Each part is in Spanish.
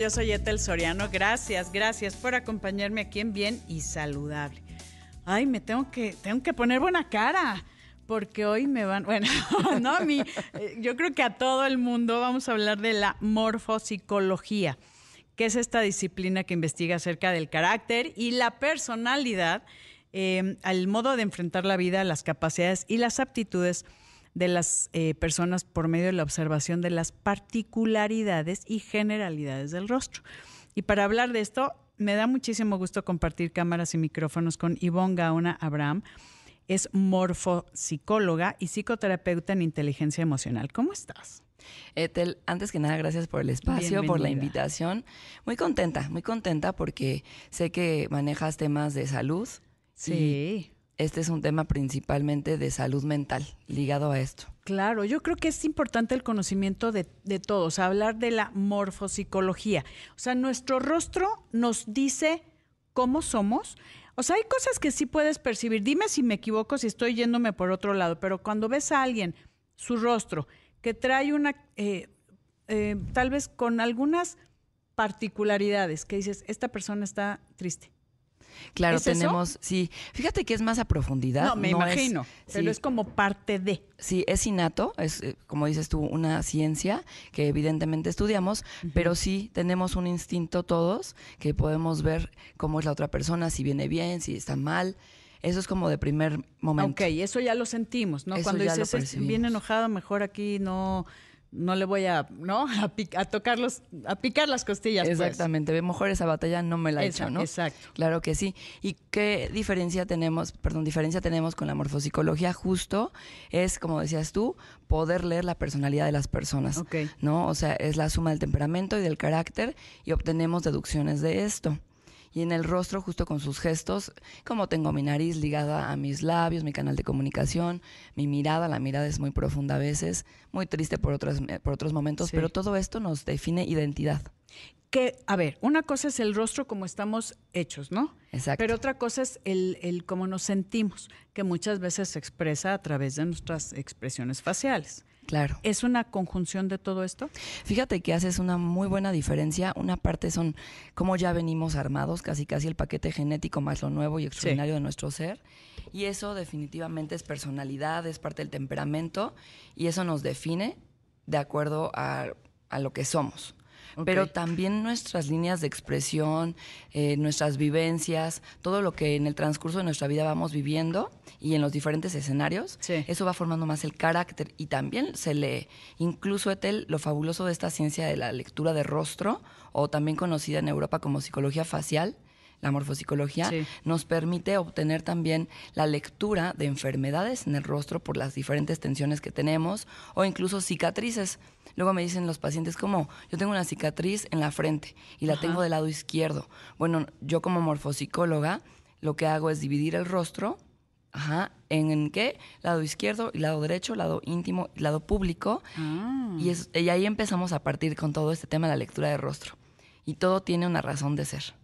Yo soy Etel Soriano. Gracias, gracias por acompañarme aquí en Bien y Saludable. Ay, me tengo que, tengo que poner buena cara porque hoy me van, bueno, no a mí, eh, yo creo que a todo el mundo vamos a hablar de la morfopsicología, que es esta disciplina que investiga acerca del carácter y la personalidad, eh, al modo de enfrentar la vida, las capacidades y las aptitudes de las eh, personas por medio de la observación de las particularidades y generalidades del rostro. Y para hablar de esto, me da muchísimo gusto compartir cámaras y micrófonos con Ivonne Gaona Abraham. Es morfopsicóloga y psicoterapeuta en inteligencia emocional. ¿Cómo estás? Etel, antes que nada, gracias por el espacio, por la invitación. Muy contenta, muy contenta porque sé que manejas temas de salud. Sí este es un tema principalmente de salud mental ligado a esto. Claro, yo creo que es importante el conocimiento de, todos, hablar de la morfopsicología. O sea, nuestro rostro nos dice cómo somos. O sea, hay cosas que sí puedes percibir. Dime si me equivoco, si estoy yéndome por otro lado, pero cuando ves a alguien, su rostro, que trae una, eh, eh, tal vez con algunas particularidades, que dices, esta persona está triste Claro, tenemos, sí. Fíjate que es más a profundidad. No, me imagino, pero es como parte de. Sí, es innato, es eh, como dices tú, una ciencia que evidentemente estudiamos, pero sí tenemos un instinto todos que podemos ver cómo es la otra persona, si viene bien, si está mal. Eso es como de primer momento. Ok, eso ya lo sentimos, ¿no? Cuando dices, viene enojado, mejor aquí no no le voy a, ¿no? A, tocarlos, a picar las costillas. Pues. Exactamente, pues. mejor esa batalla no me la he hecho, ¿no? Exacto. Claro que sí. ¿Y qué diferencia tenemos, perdón, diferencia tenemos con la morfopsicología? Justo es, como decías tú, poder leer la personalidad de las personas, ¿no? O sea, es la suma del temperamento y del carácter y obtenemos deducciones de esto y en el rostro justo con sus gestos, como tengo mi nariz ligada a mis labios, mi canal de comunicación, mi mirada, la mirada es muy profunda a veces, muy triste por otros, por otros momentos, pero todo esto nos define identidad. Que, a ver, una cosa es el rostro como estamos hechos, ¿no? Exacto. Pero otra cosa es el, el cómo nos sentimos, que muchas veces se expresa a través de nuestras expresiones faciales. Claro. ¿Es una conjunción de todo esto? Fíjate que haces una muy buena diferencia. Una parte son cómo ya venimos armados, casi casi el paquete genético más lo nuevo y extraordinario de nuestro ser. Y eso definitivamente es personalidad, es parte del temperamento y eso nos define de acuerdo a, a lo que somos pero también nuestras líneas de expresión, eh, nuestras vivencias, todo lo que en el transcurso de nuestra vida vamos viviendo y en los diferentes escenarios, eso va formando más el carácter y también se lee. Incluso, Etel, lo fabuloso de esta ciencia de la lectura de rostro, o también conocida en Europa como psicología facial, la morfopsicología, nos permite obtener también la lectura de enfermedades en el rostro por las diferentes tensiones que tenemos o incluso cicatrices. Luego me dicen los pacientes como, yo tengo una cicatriz en la frente y la tengo del lado izquierdo. Bueno, yo como morfopsicóloga lo que hago es dividir el rostro Ajá. ¿En, qué? Lado izquierdo y lado derecho, lado íntimo y lado público. Ah. Y, y ahí empezamos a partir con todo este tema de la lectura de rostro. Y todo tiene una razón de ser.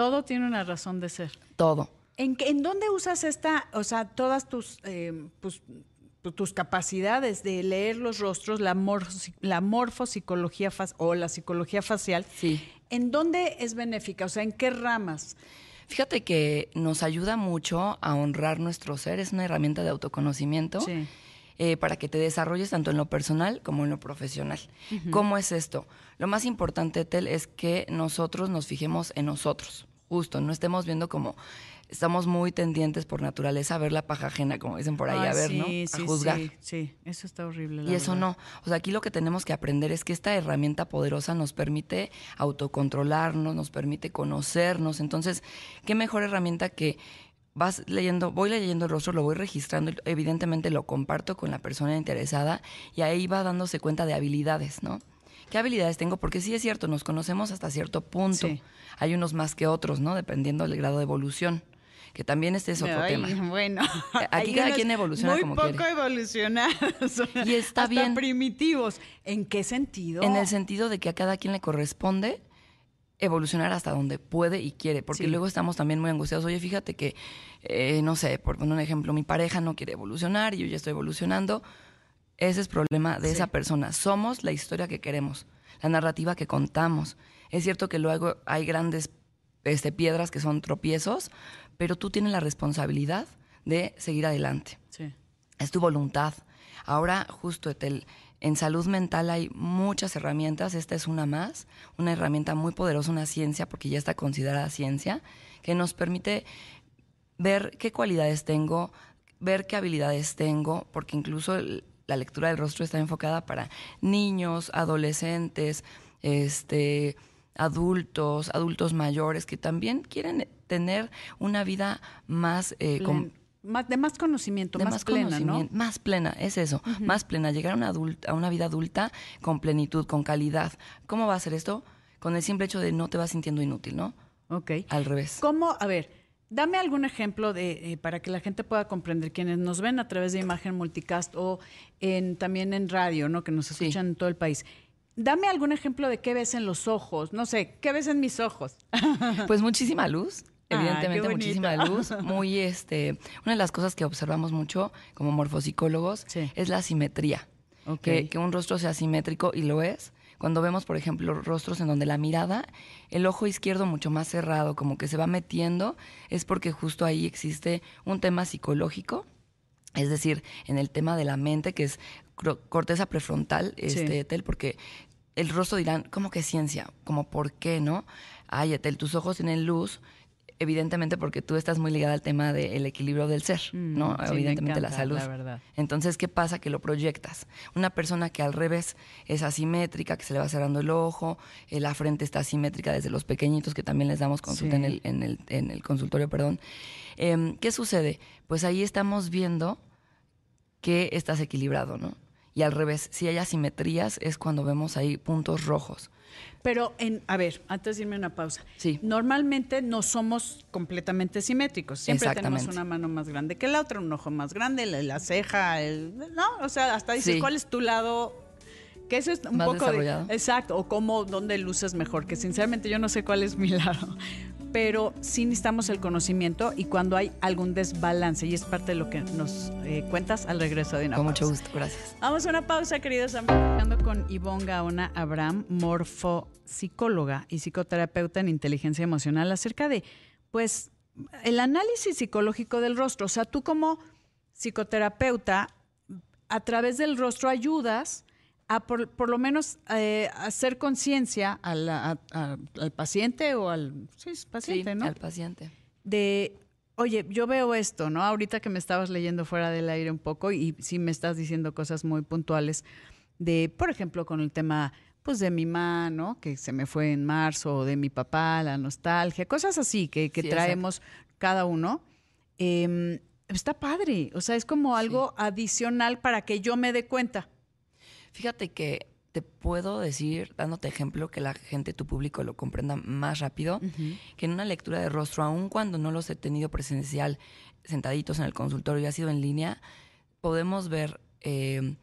Todo tiene una razón de ser. Todo. ¿En, en dónde usas esta, o sea, todas tus, eh, pues, tus capacidades de leer los rostros, la, la morfopsicología o la psicología facial? Sí. ¿En dónde es benéfica? O sea, ¿en qué ramas? Fíjate que nos ayuda mucho a honrar nuestro ser, es una herramienta de autoconocimiento. Eh, para que te desarrolles tanto en lo personal como en lo profesional. ¿Cómo es esto? Lo más importante, Tel, es que nosotros nos fijemos en nosotros, justo, no estemos viendo como estamos muy tendientes por naturaleza a ver la paja ajena, como dicen por ahí, a ver, ¿no? a juzgar. Sí, sí, eso está horrible. y eso no. O sea, aquí lo que tenemos que aprender es que esta herramienta poderosa nos permite autocontrolarnos, nos permite conocernos. Entonces, ¿qué mejor herramienta que vas leyendo, voy leyendo el rostro, lo voy registrando, evidentemente lo comparto con la persona interesada y ahí va dándose cuenta de habilidades, ¿no? ¿Qué habilidades tengo? Porque sí es cierto, nos conocemos hasta cierto punto. Hay unos más que otros, ¿no? Dependiendo del grado de evolución. Que también este es otro tema. Bueno, aquí cada quien evoluciona muy como poco evolucionados. Y está bien. primitivos. ¿En qué sentido? En el sentido de que a cada quien le corresponde evolucionar hasta donde puede y quiere, porque luego estamos también muy angustiados. Oye, fíjate que, eh, no sé, por poner un ejemplo, mi pareja no quiere evolucionar y yo ya estoy evolucionando. Ese es problema de esa persona. Somos la historia que queremos, la narrativa que contamos. Es cierto que luego hay grandes este, piedras que son tropiezos, pero tú tienes la responsabilidad de seguir adelante. Sí. Es tu voluntad. Ahora, justo Etel, en salud mental hay muchas herramientas, esta es una más, una herramienta muy poderosa, una ciencia, porque ya está considerada ciencia, que nos permite ver qué cualidades tengo, ver qué habilidades tengo, porque incluso la lectura del rostro está enfocada para niños, adolescentes, este, adultos, adultos mayores que también quieren tener una vida más eh, más, de más conocimiento, más, plena, ¿no? Más plena, es eso, más plena, llegar a una, adulta, a una vida adulta con plenitud, con calidad. ¿Cómo va a ser esto? Con el simple hecho de no te vas sintiendo inútil, ¿no? Ok. Al revés. ¿Cómo? A ver, dame algún ejemplo de, eh, para que la gente pueda comprender, quienes nos ven a través de imagen multicast o en, también en radio, ¿no? Que nos escuchan en todo el país. Dame algún ejemplo de qué ves en los ojos. No sé, ¿qué ves en mis ojos? pues muchísima luz. Ah, evidentemente muchísima luz, muy este, una de las cosas que observamos mucho como morfopsicólogos es la simetría. Que, que, un rostro sea simétrico y lo es. Cuando vemos, por ejemplo, rostros en donde la mirada, el ojo izquierdo mucho más cerrado, como que se va metiendo, es porque justo ahí existe un tema psicológico, es decir, en el tema de la mente, que es corteza prefrontal, este, Tel, porque el rostro dirán, ¿cómo que ciencia? ¿Cómo por qué, no? Ay, Etel, tus ojos tienen luz, evidentemente porque tú estás muy ligada al tema del equilibrio del ser, mm, ¿no? evidentemente la salud. Entonces, ¿qué pasa? Que lo proyectas. Una persona que al revés es asimétrica, que se le va cerrando el ojo, eh, la frente está asimétrica desde los pequeñitos, que también les damos consulta en, el, en, el, en, el, consultorio, perdón. Em, ¿Qué sucede? Pues ahí estamos viendo que estás equilibrado, ¿no? Y al revés, si hay asimetrías es cuando vemos ahí puntos rojos. Pero, en, a ver, antes de irme una pausa. Sí. Normalmente no somos completamente simétricos. Siempre tenemos una mano más grande que la otra, un ojo más grande, la, ceja, el, ¿no? O sea, hasta dices, ¿cuál es tu lado que eso es un poco exacto o cómo dónde luces mejor que sinceramente yo no sé cuál es mi lado pero sí necesitamos el conocimiento y cuando hay algún desbalance, y es parte de lo que nos eh, cuentas al regreso de una Con mucho gusto, gracias. Vamos a una pausa, queridos amigos, con Ivonne Gaona Abraham, morfopsicóloga y psicoterapeuta en inteligencia emocional, acerca de, pues, el análisis psicológico del rostro. O sea, tú como psicoterapeuta, a través del rostro ayudas a por, lo menos eh, hacer conciencia al, paciente o al paciente, ¿no? Al paciente. De, oye, yo veo esto, ¿no? Ahorita que me estabas leyendo fuera del aire un poco y sí me estás diciendo cosas muy puntuales de, por ejemplo, con el tema pues de mi mamá, Que se me fue en marzo, o de mi papá, la nostalgia, cosas así que, traemos cada uno. Em, está padre, o sea, es como algo adicional para que yo me dé cuenta. Fíjate que te puedo decir, dándote ejemplo, que la gente, tu público lo comprenda más rápido, que en una lectura de rostro, aun cuando no los he tenido presencial, sentaditos en el consultorio y ha sido en línea, podemos ver eh,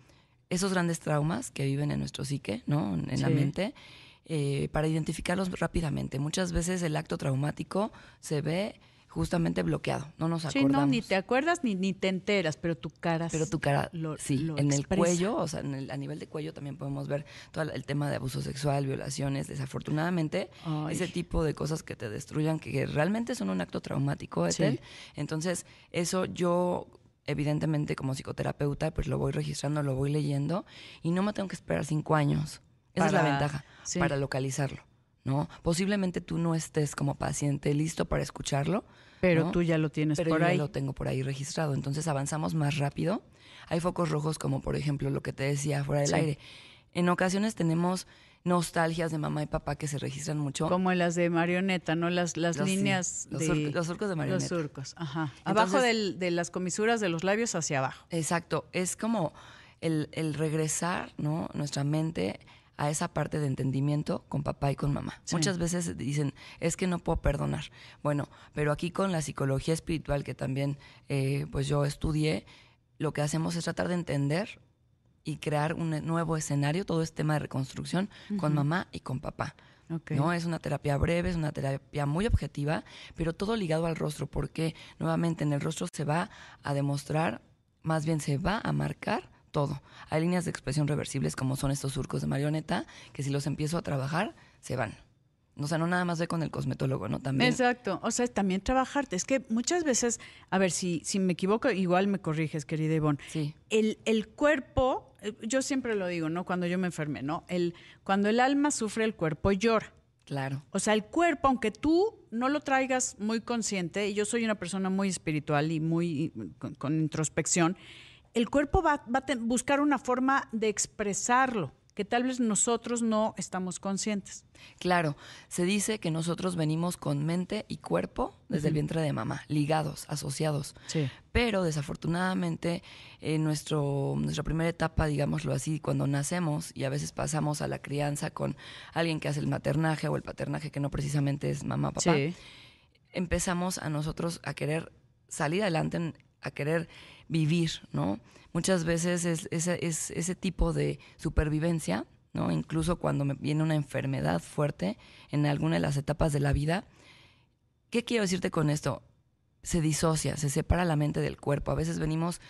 esos grandes traumas que viven en nuestro psique, ¿no? En la mente, eh, para identificarlos rápidamente. Muchas veces el acto traumático se ve justamente bloqueado, no nos acordamos. Sí, no, ni te acuerdas ni, ni te enteras, pero tu cara Pero tu cara, sí, en el cuello, o sea, a nivel de cuello también podemos ver todo el tema de abuso sexual, violaciones, desafortunadamente, ese tipo de cosas que te destruyan, que, realmente son un acto traumático, Ethel. Entonces, eso yo evidentemente como psicoterapeuta, pues lo voy registrando, lo voy leyendo y no me tengo que esperar cinco años. Esa es la ventaja para localizarlo, ¿no? Posiblemente tú no estés como paciente listo para escucharlo, pero tú ya lo tienes Pero por yo ahí. Ya lo tengo por ahí registrado. Entonces avanzamos más rápido. Hay focos rojos, como por ejemplo lo que te decía fuera del aire. En ocasiones tenemos nostalgias de mamá y papá que se registran mucho. Como las de marioneta, ¿no? Las, las líneas los, de... los, surcos de marioneta. Los surcos, ajá. abajo de las comisuras de los labios hacia abajo. Exacto. Es como el, el regresar, ¿no? Nuestra mente a esa parte de entendimiento con papá y con mamá. Muchas veces dicen, es que no puedo perdonar. Bueno, pero aquí con la psicología espiritual que también eh, pues yo estudié, lo que hacemos es tratar de entender y crear un nuevo escenario, todo este tema de reconstrucción con mamá y con papá. ¿no? Es una terapia breve, es una terapia muy objetiva, pero todo ligado al rostro, porque nuevamente en el rostro se va a demostrar, más bien se va a marcar todo. Hay líneas de expresión reversibles como son estos surcos de marioneta, que si los empiezo a trabajar, se van. O sea, no nada más ve con el cosmetólogo, ¿no? También. Exacto. O sea, también trabajarte. Es que muchas veces, a ver, si, si me equivoco, igual me corriges, querida Ivonne. Sí. El, el cuerpo, eh, yo siempre lo digo, ¿no? Cuando yo me enfermé, ¿no? El, cuando el alma sufre, el cuerpo llora. Claro. O sea, el cuerpo, aunque tú no lo traigas muy consciente, y yo soy una persona muy espiritual y muy con, con introspección, el cuerpo va, va a buscar una forma de expresarlo que tal vez nosotros no estamos conscientes. Claro, se dice que nosotros venimos con mente y cuerpo desde el vientre de mamá, ligados, asociados. Sí. Pero desafortunadamente en nuestro, nuestra primera etapa, digámoslo así, cuando nacemos y a veces pasamos a la crianza con alguien que hace el maternaje o el paternaje que no precisamente es mamá, papá, Sí. empezamos a nosotros a querer salir adelante, a querer vivir, ¿no? Muchas veces es, ese- es ese tipo de supervivencia, ¿no? Incluso cuando me viene una enfermedad fuerte en alguna de las etapas de la vida. ¿Qué quiero decirte con esto? Se disocia, se separa la mente del cuerpo. A veces venimos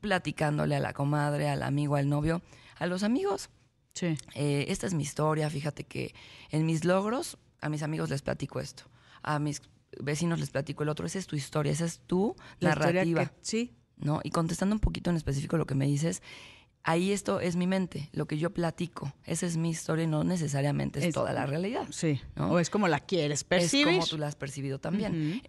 platicándole a la comadre, al amigo, al novio, a los amigos. Sí. Eh, esta es mi historia, fíjate que en mis logros a mis amigos les platico esto, a mis vecinos les platico el otro, esa es tu historia, esa es tu La narrativa, que- sí. ¿no? Y contestando un poquito en específico lo que me dices, ahí esto es mi mente, lo que yo platico, esa es mi historia y no necesariamente es, Es- toda la realidad. Sí. ¿no? O es como la quieres percibir. Es como tú la has percibido también.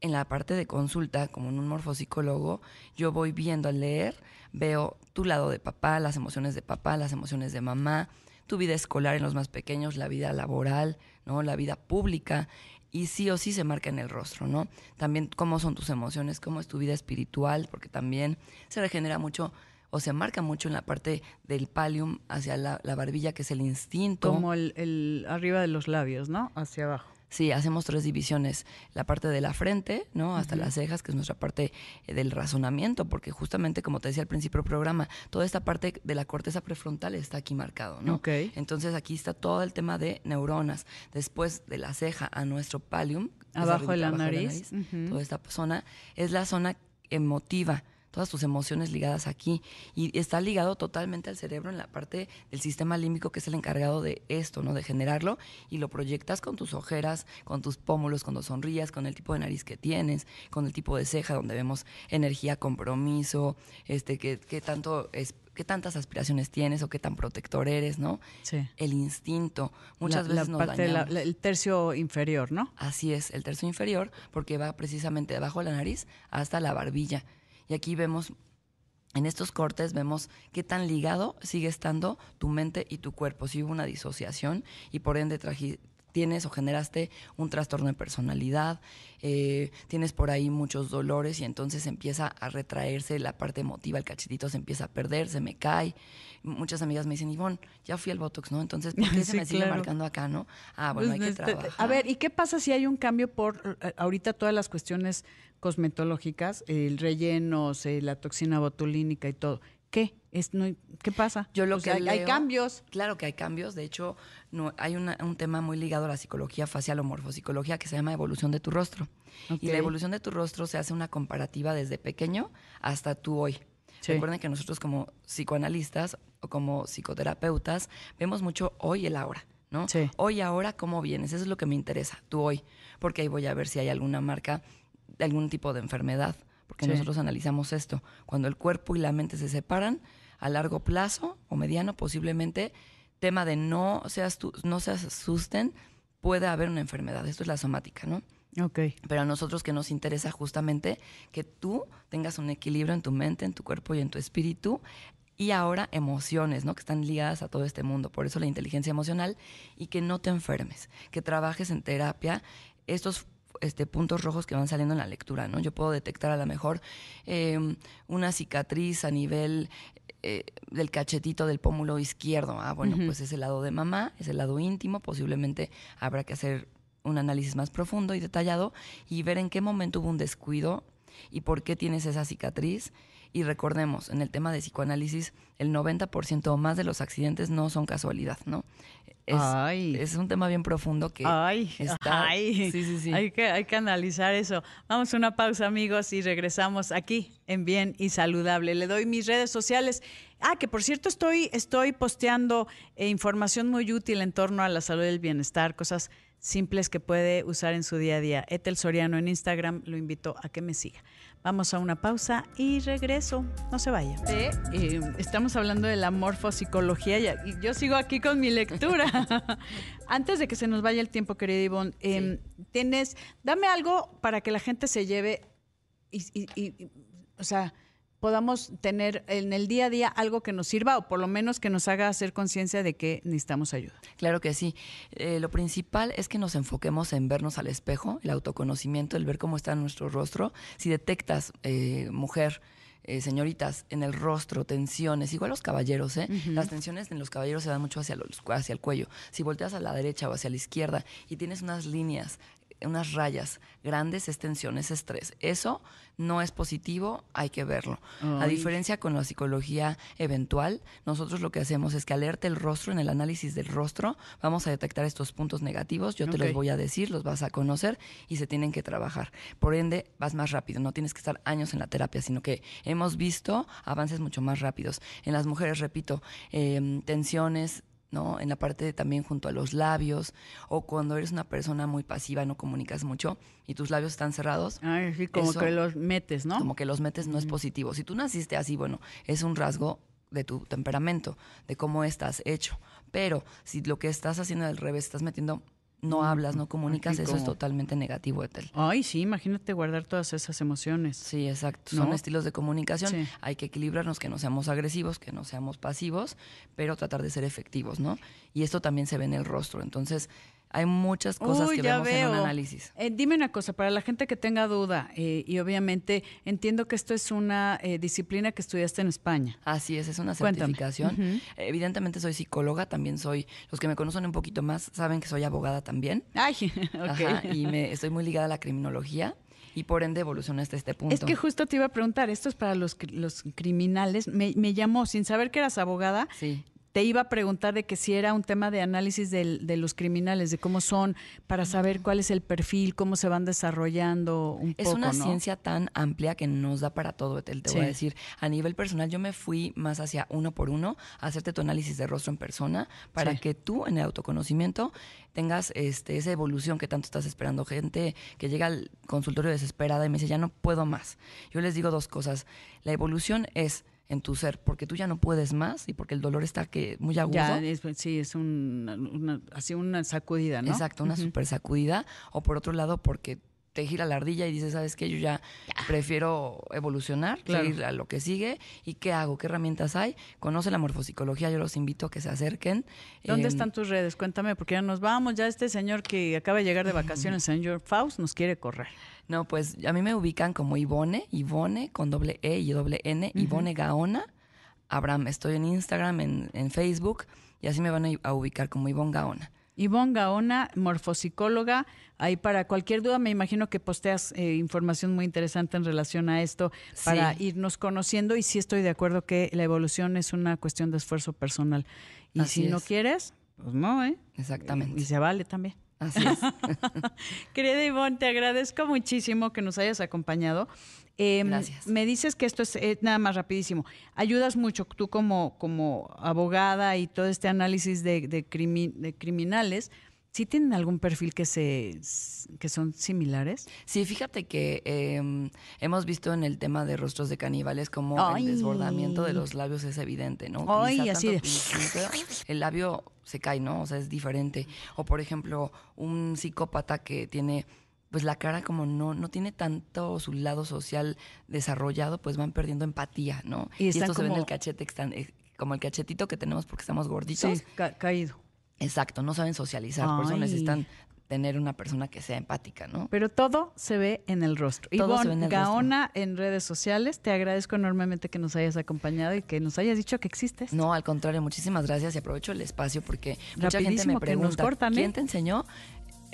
En la parte de consulta, como en un morfopsicólogo, yo voy viendo al leer, veo tu lado de papá, las emociones de papá, las emociones de mamá, tu vida escolar en los más pequeños, la vida laboral, ¿no? La vida pública. Y sí o sí se marca en el rostro, ¿no? También cómo son tus emociones, cómo es tu vida espiritual, porque también se regenera mucho o se marca mucho en la parte del pallium hacia la, la barbilla, que es el instinto. Como el, el arriba de los labios, ¿no? Hacia abajo. Sí, hacemos tres divisiones. La parte de la frente, ¿no? Hasta las cejas, que es nuestra parte eh, del razonamiento, porque justamente, como te decía al principio del programa, toda esta parte de la corteza prefrontal está aquí marcado, ¿no? Ok. Entonces aquí está todo el tema de neuronas. Después de la ceja a nuestro es Abajo de la nariz. Toda esta zona, es la zona emotiva. Todas tus emociones ligadas aquí. Y está ligado totalmente al cerebro en la parte del sistema límbico que es el encargado de esto, ¿no? De generarlo. Y lo proyectas con tus ojeras, con tus pómulos, cuando sonrías, con el tipo de nariz que tienes, con el tipo de ceja, donde vemos energía, compromiso, este, qué, qué tanto es, qué tantas aspiraciones tienes o qué tan protector eres, ¿no? Sí. El instinto. Muchas La- veces la nos parte de dañamos. la- el tercio inferior, ¿no? Así es, el tercio inferior, porque va precisamente debajo de la nariz hasta la barbilla. Y aquí vemos, en estos cortes, vemos qué tan ligado sigue estando tu mente y tu cuerpo. Si hubo una disociación y por ende traji- tienes o generaste un trastorno de personalidad, eh, tienes por ahí muchos dolores y entonces empieza a retraerse la parte emotiva, el cachetito se empieza a perder, se me cae. Muchas amigas me dicen, Ivonne, ya fui al Botox, ¿no? Entonces, ¿por qué se me sigue marcando acá, no? Ah, bueno, hay que Pues, este, trabajar. A ver, ¿y qué pasa si hay un cambio por eh, ahorita todas las cuestiones cosmetológicas, el rellenos, eh, la toxina botulínica y todo? ¿Qué? Es, no, ¿Qué pasa? Yo lo O que sea, hay- cambios. Claro que hay cambios. De hecho, no, hay una- un tema muy ligado a la psicología facial o morfopsicología que se llama evolución de tu rostro. Y la evolución de tu rostro se hace una comparativa desde pequeño hasta tú hoy. Sí. Recuerden que nosotros como psicoanalistas o como psicoterapeutas vemos mucho hoy y el ahora, ¿no? Sí. Hoy ahora, ¿cómo vienes? Eso es lo que me interesa, tú hoy. Porque ahí voy a ver si hay alguna marca de algún tipo de enfermedad. Porque Sí. nosotros analizamos esto. Cuando el cuerpo y la mente se separan, a largo plazo o mediano, posiblemente, tema de no se, astu- no se asusten, puede haber una enfermedad. Esto es la somática, ¿no? Ok. Pero a nosotros que nos interesa justamente que tú tengas un equilibrio en tu mente, en tu cuerpo y en tu espíritu. Y ahora emociones, ¿no? Que están ligadas a todo este mundo. Por eso la inteligencia emocional y que no te enfermes, que trabajes en terapia. Estos este, puntos rojos que van saliendo en la lectura, ¿no? Yo puedo detectar a lo mejor eh, una cicatriz a nivel eh, del cachetito del pómulo izquierdo. Ah, bueno, pues es el lado de mamá, es el lado íntimo. Posiblemente habrá que hacer un análisis más profundo y detallado y ver en qué momento hubo un descuido y por qué tienes esa cicatriz. Y recordemos, en el tema de psicoanálisis, el 90% o más de los accidentes no son casualidad, ¿no? Es, Ay. es un tema bien profundo que Ay, está... ay. Sí, sí, sí. Hay que, hay que analizar eso. Vamos a una pausa, amigos, y regresamos aquí en Bien y Saludable. Le doy mis redes sociales. Ah, que por cierto estoy, estoy posteando eh, información muy útil en torno a la salud y el bienestar, cosas simples que puede usar en su día a día. Etel Soriano en Instagram, lo invito a que me siga. Vamos a una pausa y regreso. No se vaya. Eh, estamos hablando de la morfopsicología y yo sigo aquí con mi lectura. Antes de que se nos vaya el tiempo, querida Ivonne, em, tienes, dame algo para que la gente se lleve y o sea, podamos tener en el día a día algo que nos sirva o por lo menos que nos haga hacer conciencia de que necesitamos ayuda. Claro que sí. Eh, lo principal es que nos enfoquemos en vernos al espejo, el autoconocimiento, el ver cómo está nuestro rostro. Si detectas, eh, mujer, eh, señoritas, en el rostro, tensiones, igual los caballeros, ¿eh? Las tensiones en los caballeros se dan mucho hacia, los, hacia el cuello. Si volteas a la derecha o hacia la izquierda y tienes unas líneas unas rayas grandes, es tensión, es estrés. Eso no es positivo, hay que verlo. A diferencia con la psicología eventual, nosotros lo que hacemos es que alerta el rostro, en el análisis del rostro, vamos a detectar estos puntos negativos, yo te los voy a decir, los vas a conocer y se tienen que trabajar. Por ende, vas más rápido, no tienes que estar años en la terapia, sino que hemos visto avances mucho más rápidos. En las mujeres, repito, em, tensiones, ¿no? En la parte también junto a los labios, o cuando eres una persona muy pasiva, no comunicas mucho y tus labios están cerrados. Ay, sí, como que los metes, ¿no? Como que los metes no es positivo. Si tú naciste así, bueno, es un rasgo de tu temperamento, de cómo estás hecho. Pero si lo que estás haciendo al revés, estás metiendo no hablas, no comunicas, eso es totalmente negativo, Etel. Ay, sí, imagínate guardar todas esas emociones. Sí, exacto. Son estilos de comunicación. Hay que equilibrarnos, que no seamos agresivos, que no seamos pasivos, pero tratar de ser efectivos, ¿no? Y esto también se ve en el rostro. Entonces, hay muchas cosas que vemos en un análisis. Eh, dime una cosa, para la gente que tenga duda, eh, y obviamente entiendo que esto es una eh, disciplina que estudiaste en España. Así es, es una certificación. Evidentemente soy psicóloga, también soy, los que me conocen un poquito más saben que soy abogada también. Ay, ok. y me, estoy muy ligada a la criminología y por ende evoluciona hasta este punto. Es que justo te iba a preguntar, esto es para los, los criminales. Me, me llamó, sin saber que eras abogada, sí te iba a preguntar de que si era un tema de análisis de los criminales, de cómo son, para saber cuál es el perfil, cómo se van desarrollando un es poco. Es una ciencia tan amplia que nos da para todo, te, te voy a decir. A nivel personal, yo me fui más hacia uno por uno a hacerte tu análisis de rostro en persona para que tú, en el autoconocimiento, tengas este, esa evolución que tanto estás esperando. Gente que llega al consultorio desesperada y me dice, ya no puedo más. Yo les digo dos cosas. La evolución es en tu ser, porque tú ya no puedes más y porque el dolor está que muy agudo. Ya, sí, es una, así una sacudida, ¿no? Exacto, una super sacudida. O por otro lado, porque te gira la ardilla y dices, ¿sabes qué? Yo ya, prefiero evolucionar, seguir a lo que sigue. ¿Y qué hago? ¿Qué herramientas hay? Conoce la morfopsicología, yo los invito a que se acerquen. ¿Dónde em, están tus redes? Cuéntame, porque ya nos vamos. Ya este señor que acaba de llegar de vacaciones, señor Faust, nos quiere correr. No, pues a mí me ubican como Ivone, Ivone con doble E y doble N, Ivone Gaona. Abraham, estoy en Instagram, en, Facebook, y así me van a, ubicar como Ivone Gaona. Ivonne Gaona, morfopsicóloga. Ahí para cualquier duda, me imagino que posteas eh, información muy interesante en relación a esto para irnos conociendo. Y sí estoy de acuerdo que la evolución es una cuestión de esfuerzo personal. Y si no quieres, pues no, ¿eh? Exactamente. Y se vale también. Así es. Querida Ivonne, te agradezco muchísimo que nos hayas acompañado. Em, Gracias. Me dices que esto es nada más rapidísimo. Ayudas mucho tú como, como abogada y todo este análisis de, de, de criminales. ¿Sí tienen algún perfil que se que son similares? Sí, fíjate que em, hemos visto en el tema de rostros de caníbales como el desbordamiento de los labios es evidente, ¿no? Ay, así de... El labio se cae, ¿no? O sea, es diferente. O por ejemplo, un psicópata que tiene pues la cara como no, no tiene tanto su lado social desarrollado, pues van perdiendo empatía, ¿no? Y, esto se ve en el cachete, eh, como el cachetito que tenemos porque estamos gorditos. Sí, caído. Exacto, no saben socializar, por eso necesitan tener una persona que sea empática, ¿no? Pero todo se ve en el rostro. Todo Ivonne en Gaona en redes sociales, te agradezco enormemente que nos hayas acompañado y que nos hayas dicho que existes. No, al contrario, muchísimas gracias y aprovecho el espacio porque mucha gente me pregunta, ¿eh? ¿quién te enseñó?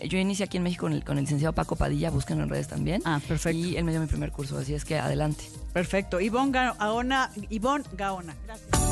Yo inicié aquí en México con el, con el licenciado Paco Padilla, búsquenlo en redes también. Ah, perfecto. Y él me dio mi primer curso, así es que adelante. Perfecto. Ivonne Gaona, Ivonne Gaona. Gracias.